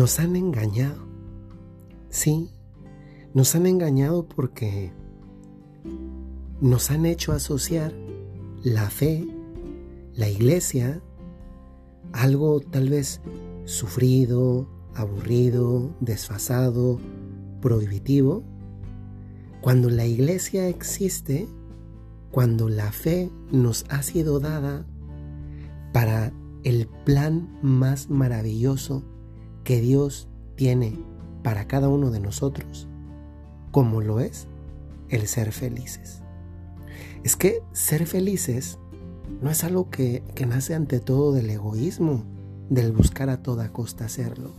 nos han engañado. Sí, nos han engañado porque nos han hecho asociar la fe, la iglesia, algo tal vez sufrido, aburrido, desfasado, prohibitivo. Cuando la iglesia existe, cuando la fe nos ha sido dada para el plan más maravilloso que Dios tiene para cada uno de nosotros, como lo es el ser felices. Es que ser felices no es algo que, nace ante todo del egoísmo, del buscar a toda costa hacerlo.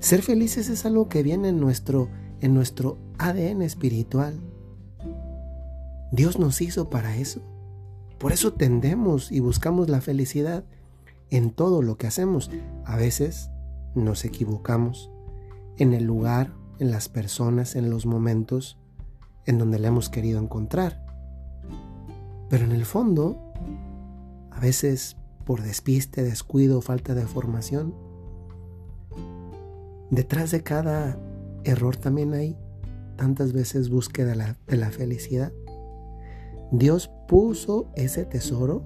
Ser felices es algo que viene en nuestro, en nuestro ADN espiritual. Dios nos hizo para eso. Por eso tendemos y buscamos la felicidad en todo lo que hacemos. A veces nos equivocamos en el lugar, en las personas, en los momentos en donde la hemos querido encontrar. Pero en el fondo, a veces por despiste, descuido, falta de formación, detrás de cada error también hay tantas veces búsqueda de la, de la felicidad. Dios puso ese tesoro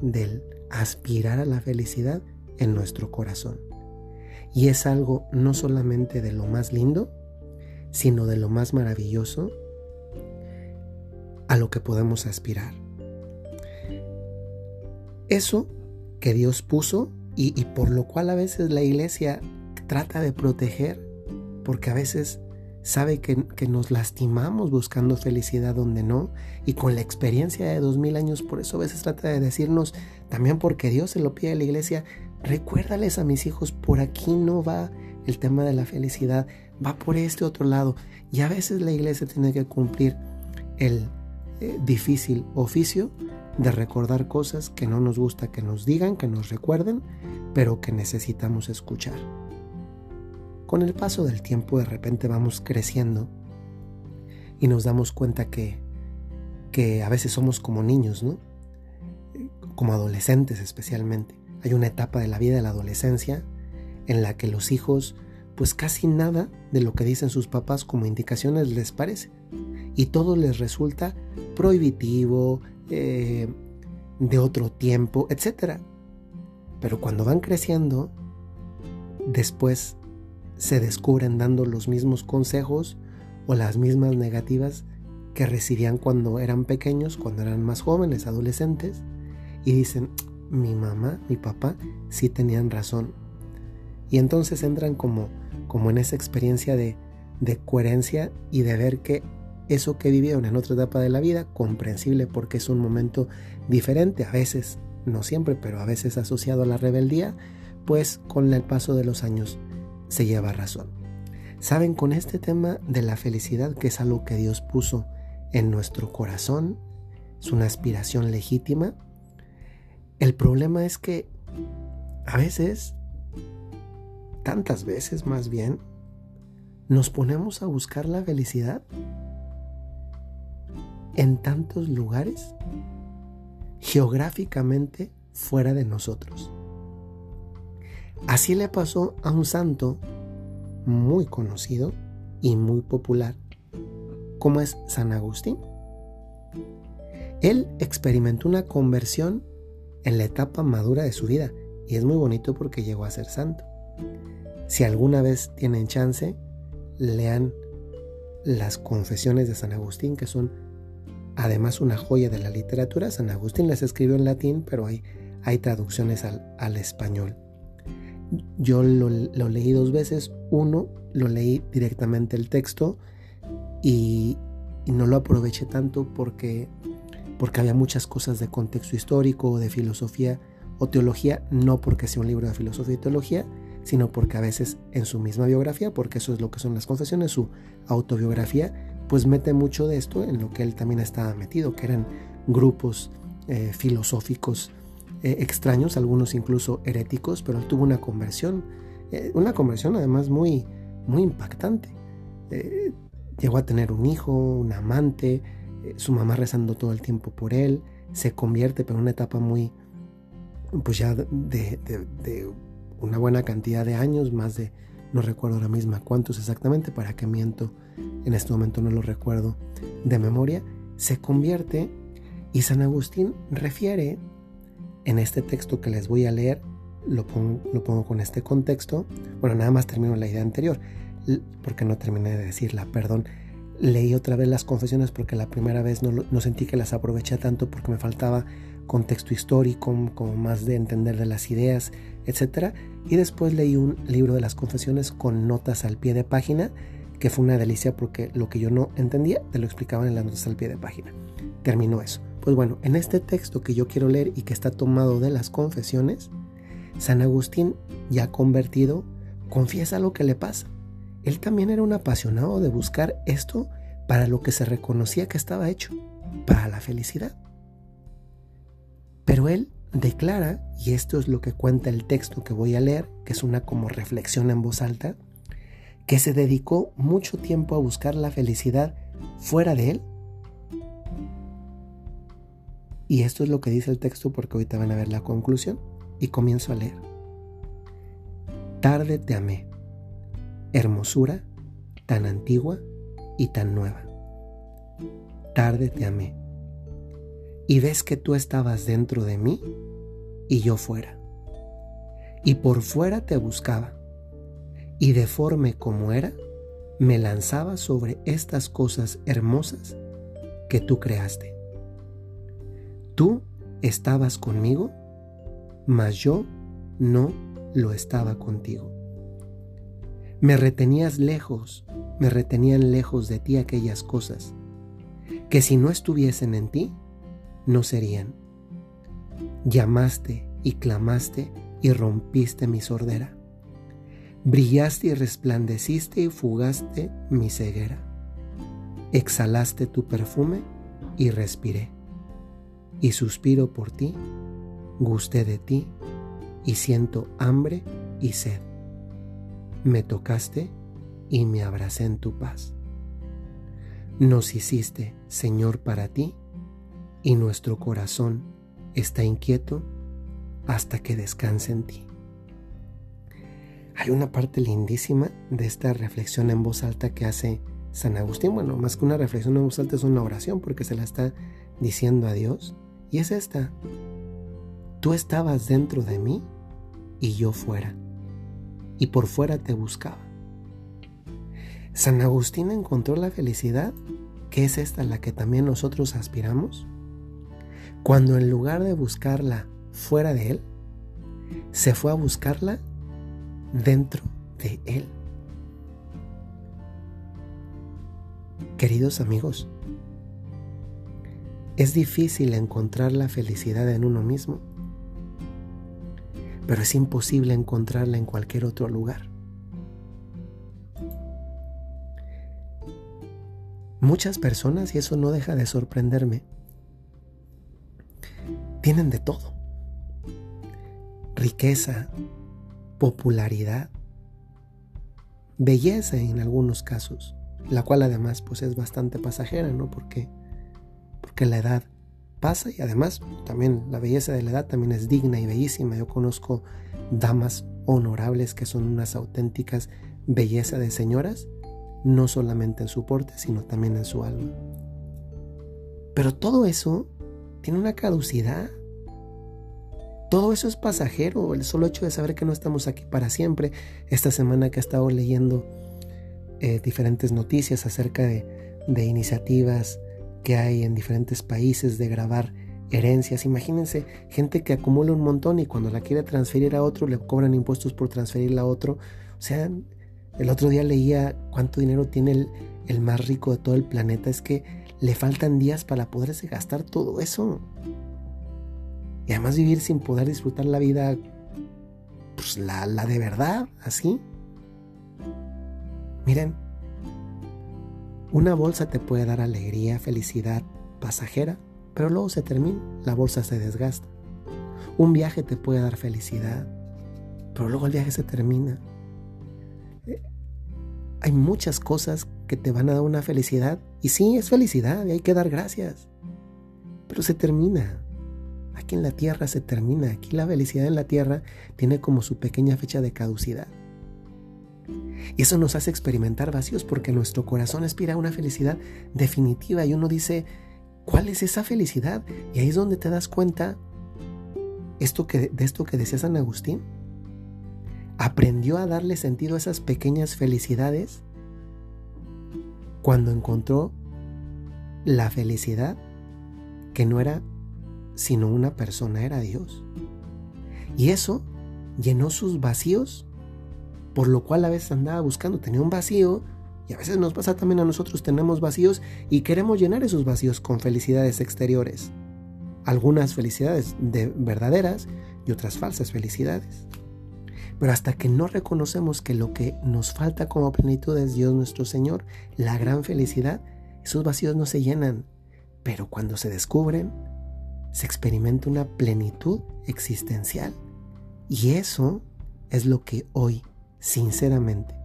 del aspirar a la felicidad en nuestro corazón. Y es algo no solamente de lo más lindo, sino de lo más maravilloso a lo que podemos aspirar. Eso que Dios puso y, por lo cual a veces la iglesia trata de proteger, porque a veces sabe que, que, nos lastimamos buscando felicidad donde no, y con la experiencia de dos mil años, por eso a veces trata de decirnos, también porque Dios se lo pide a la iglesia, recuérdales a mis hijos, por aquí no va el tema de la felicidad, va por este otro lado. Y a veces la iglesia tiene que cumplir el eh, difícil oficio de recordar cosas que no nos gusta que nos digan, que nos recuerden, pero que necesitamos escuchar. Con el paso del tiempo de repente vamos creciendo y nos damos cuenta que, que a veces somos como niños, ¿no? Como adolescentes especialmente hay una etapa de la vida de la adolescencia en la que los hijos, pues casi nada de lo que dicen sus papás como indicaciones les parece. Y todo les resulta prohibitivo, eh, de otro tiempo, etc. Pero cuando van creciendo, después se descubren dando los mismos consejos o las mismas negativas que recibían cuando eran pequeños, cuando eran más jóvenes, adolescentes, y dicen, mi mamá, mi papá, sí tenían razón. Y entonces entran como, como en esa experiencia de, de coherencia y de ver que eso que vivieron en otra etapa de la vida, comprensible porque es un momento diferente, a veces, no siempre, pero a veces asociado a la rebeldía, pues con el paso de los años se lleva razón. Saben, con este tema de la felicidad, que es algo que Dios puso en nuestro corazón, es una aspiración legítima, el problema es que a veces, tantas veces más bien, nos ponemos a buscar la felicidad en tantos lugares geográficamente fuera de nosotros. Así le pasó a un santo muy conocido y muy popular, como es San Agustín. Él experimentó una conversión en la etapa madura de su vida y es muy bonito porque llegó a ser santo. Si alguna vez tienen chance, lean las confesiones de San Agustín, que son además una joya de la literatura. San Agustín las escribió en latín, pero hay, hay traducciones al, español. Yo lo, leí dos veces. Uno, lo leí directamente el texto y, y no lo aproveché tanto porque porque había muchas cosas de contexto histórico, de filosofía o teología, no porque sea un libro de filosofía y teología, sino porque a veces en su misma biografía, porque eso es lo que son las confesiones, su autobiografía, pues mete mucho de esto en lo que él también estaba metido, que eran grupos eh, filosóficos eh, extraños, algunos incluso heréticos, pero él tuvo una conversión, eh, una conversión además muy, muy impactante. llegó a tener un hijo, un amante, su mamá rezando todo el tiempo por él, se convierte, pero una etapa muy, pues ya de, una buena cantidad de años, más de, no recuerdo ahora misma cuántos exactamente, para que miento, en este momento no lo recuerdo de memoria, se convierte y San Agustín refiere en este texto que les voy a leer, lo pongo, lo pongo con este contexto, bueno, nada más termino la idea anterior, porque no terminé de decirla, perdón, leí otra vez las confesiones porque la primera vez no, sentí que las aproveché tanto porque me faltaba contexto histórico, como más de entender de las ideas, etc. Y después leí un libro de las confesiones con notas al pie de página, que fue una delicia porque lo que yo no entendía te lo explicaban en las notas al pie de página. Terminó eso. Pues bueno, en este texto que yo quiero leer y que está tomado de las confesiones, San Agustín, ya convertido, confiesa lo que le pasa. Él también era un apasionado de buscar esto para lo que se reconocía que estaba hecho, para la felicidad. Pero él declara, y esto es lo que cuenta el texto que voy a leer, que es una como reflexión en voz alta, que se dedicó mucho tiempo a buscar la felicidad fuera de él. Y esto es lo que dice el texto porque ahorita van a ver la conclusión y comienzo a leer. Tarde te amé, hermosura tan antigua y tan nueva. Tarde te amé y ves que tú estabas dentro de mí y yo fuera. Y por fuera te buscaba, y deforme como era, me lanzaba sobre estas cosas hermosas que tú creaste. Tú estabas conmigo, mas yo no lo estaba contigo. Me retenías lejos, me retenían lejos de ti aquellas cosas, que si no estuviesen en ti, no serían. Llamaste y clamaste y rompiste mi sordera. Brillaste y resplandeciste y fugaste mi ceguera. Exhalaste tu perfume y respiré. Y suspiro por ti, gusté de ti y siento hambre y sed. Me tocaste y me abracé en tu paz. Nos hiciste, Señor, para ti y nuestro corazón está inquieto hasta que descanse en ti. Hay una parte lindísima de esta reflexión en voz alta que hace San Agustín. Bueno, más que una reflexión en voz alta es una oración porque se la está diciendo a Dios. Y es esta. Tú estabas dentro de mí y yo fuera. Y por fuera te buscaba. San Agustín encontró la felicidad, que es esta la que también nosotros aspiramos cuando en lugar de buscarla fuera de Él, se fue a buscarla dentro de Él. Queridos amigos, es difícil encontrar la felicidad en uno mismo, pero es imposible encontrarla en cualquier otro lugar. Muchas personas, y eso no deja de sorprenderme, tienen de todo. Riqueza, popularidad, belleza en algunos casos, la cual además pues es bastante pasajera, ¿no? Porque, porque la edad pasa y además también la belleza de la edad también es digna y bellísima. Yo conozco damas honorables que son unas auténticas belleza de señoras, no solamente en su porte, sino también en su alma. Pero todo eso tiene una caducidad. Todo eso es pasajero, el solo hecho de saber que no estamos aquí para siempre. Esta semana que he estado leyendo eh, diferentes noticias acerca de, de iniciativas que hay en diferentes países de grabar herencias. Imagínense gente que acumula un montón y cuando la quiere transferir a otro le cobran impuestos por transferirla a otro. O sea, el otro día leía cuánto dinero tiene el, más rico de todo el planeta. Es que le faltan días para poderse gastar todo eso. Y además vivir sin poder disfrutar la vida, pues la de verdad, así. Miren, una bolsa te puede dar alegría, felicidad pasajera, pero luego se termina, la bolsa se desgasta. Un viaje te puede dar felicidad, pero luego el viaje se termina. Eh, hay muchas cosas que te van a dar una felicidad. Y sí, es felicidad y hay que dar gracias. Pero se termina. Aquí en la tierra se termina. Aquí la felicidad en la tierra tiene como su pequeña fecha de caducidad. Y eso nos hace experimentar vacíos porque nuestro corazón aspira a una felicidad definitiva y uno dice, ¿cuál es esa felicidad? Y ahí es donde te das cuenta esto que, de esto que decía San Agustín. Aprendió a darle sentido a esas pequeñas felicidades cuando encontró la felicidad que no era sino una persona, era Dios. Y eso llenó sus vacíos, por lo cual a veces andaba buscando, tenía un vacío, y a veces nos pasa también a nosotros, tenemos vacíos y queremos llenar esos vacíos con felicidades exteriores. Algunas felicidades de verdaderas y otras falsas felicidades. Pero hasta que no reconocemos que lo que nos falta como plenitud es Dios nuestro Señor, la gran felicidad, esos vacíos no se llenan. Pero cuando se descubren, se experimenta una plenitud existencial. Y eso es lo que hoy, sinceramente,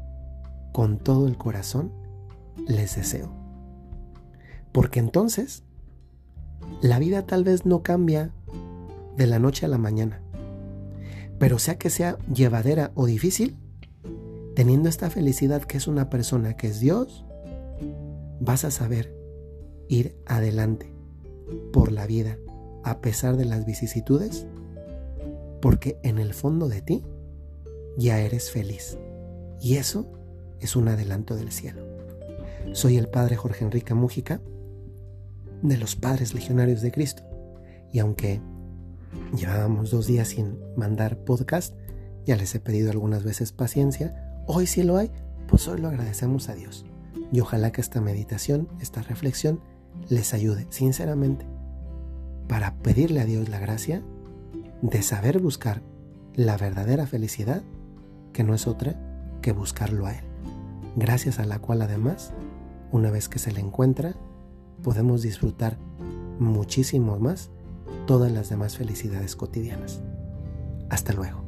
con todo el corazón, les deseo. Porque entonces, la vida tal vez no cambia de la noche a la mañana. Pero sea que sea llevadera o difícil, teniendo esta felicidad que es una persona que es Dios, vas a saber ir adelante por la vida a pesar de las vicisitudes, porque en el fondo de ti ya eres feliz. Y eso es un adelanto del cielo. Soy el Padre Jorge Enrique Mújica, de los Padres Legionarios de Cristo. Y aunque Llevábamos dos días sin mandar podcast. Ya les he pedido algunas veces paciencia. Hoy sí lo hay, pues hoy lo agradecemos a Dios. Y ojalá que esta meditación, esta reflexión, les ayude sinceramente para pedirle a Dios la gracia de saber buscar la verdadera felicidad, que no es otra que buscarlo a Él. Gracias a la cual además, una vez que se le encuentra, podemos disfrutar muchísimo más todas las demás felicidades cotidianas. Hasta luego.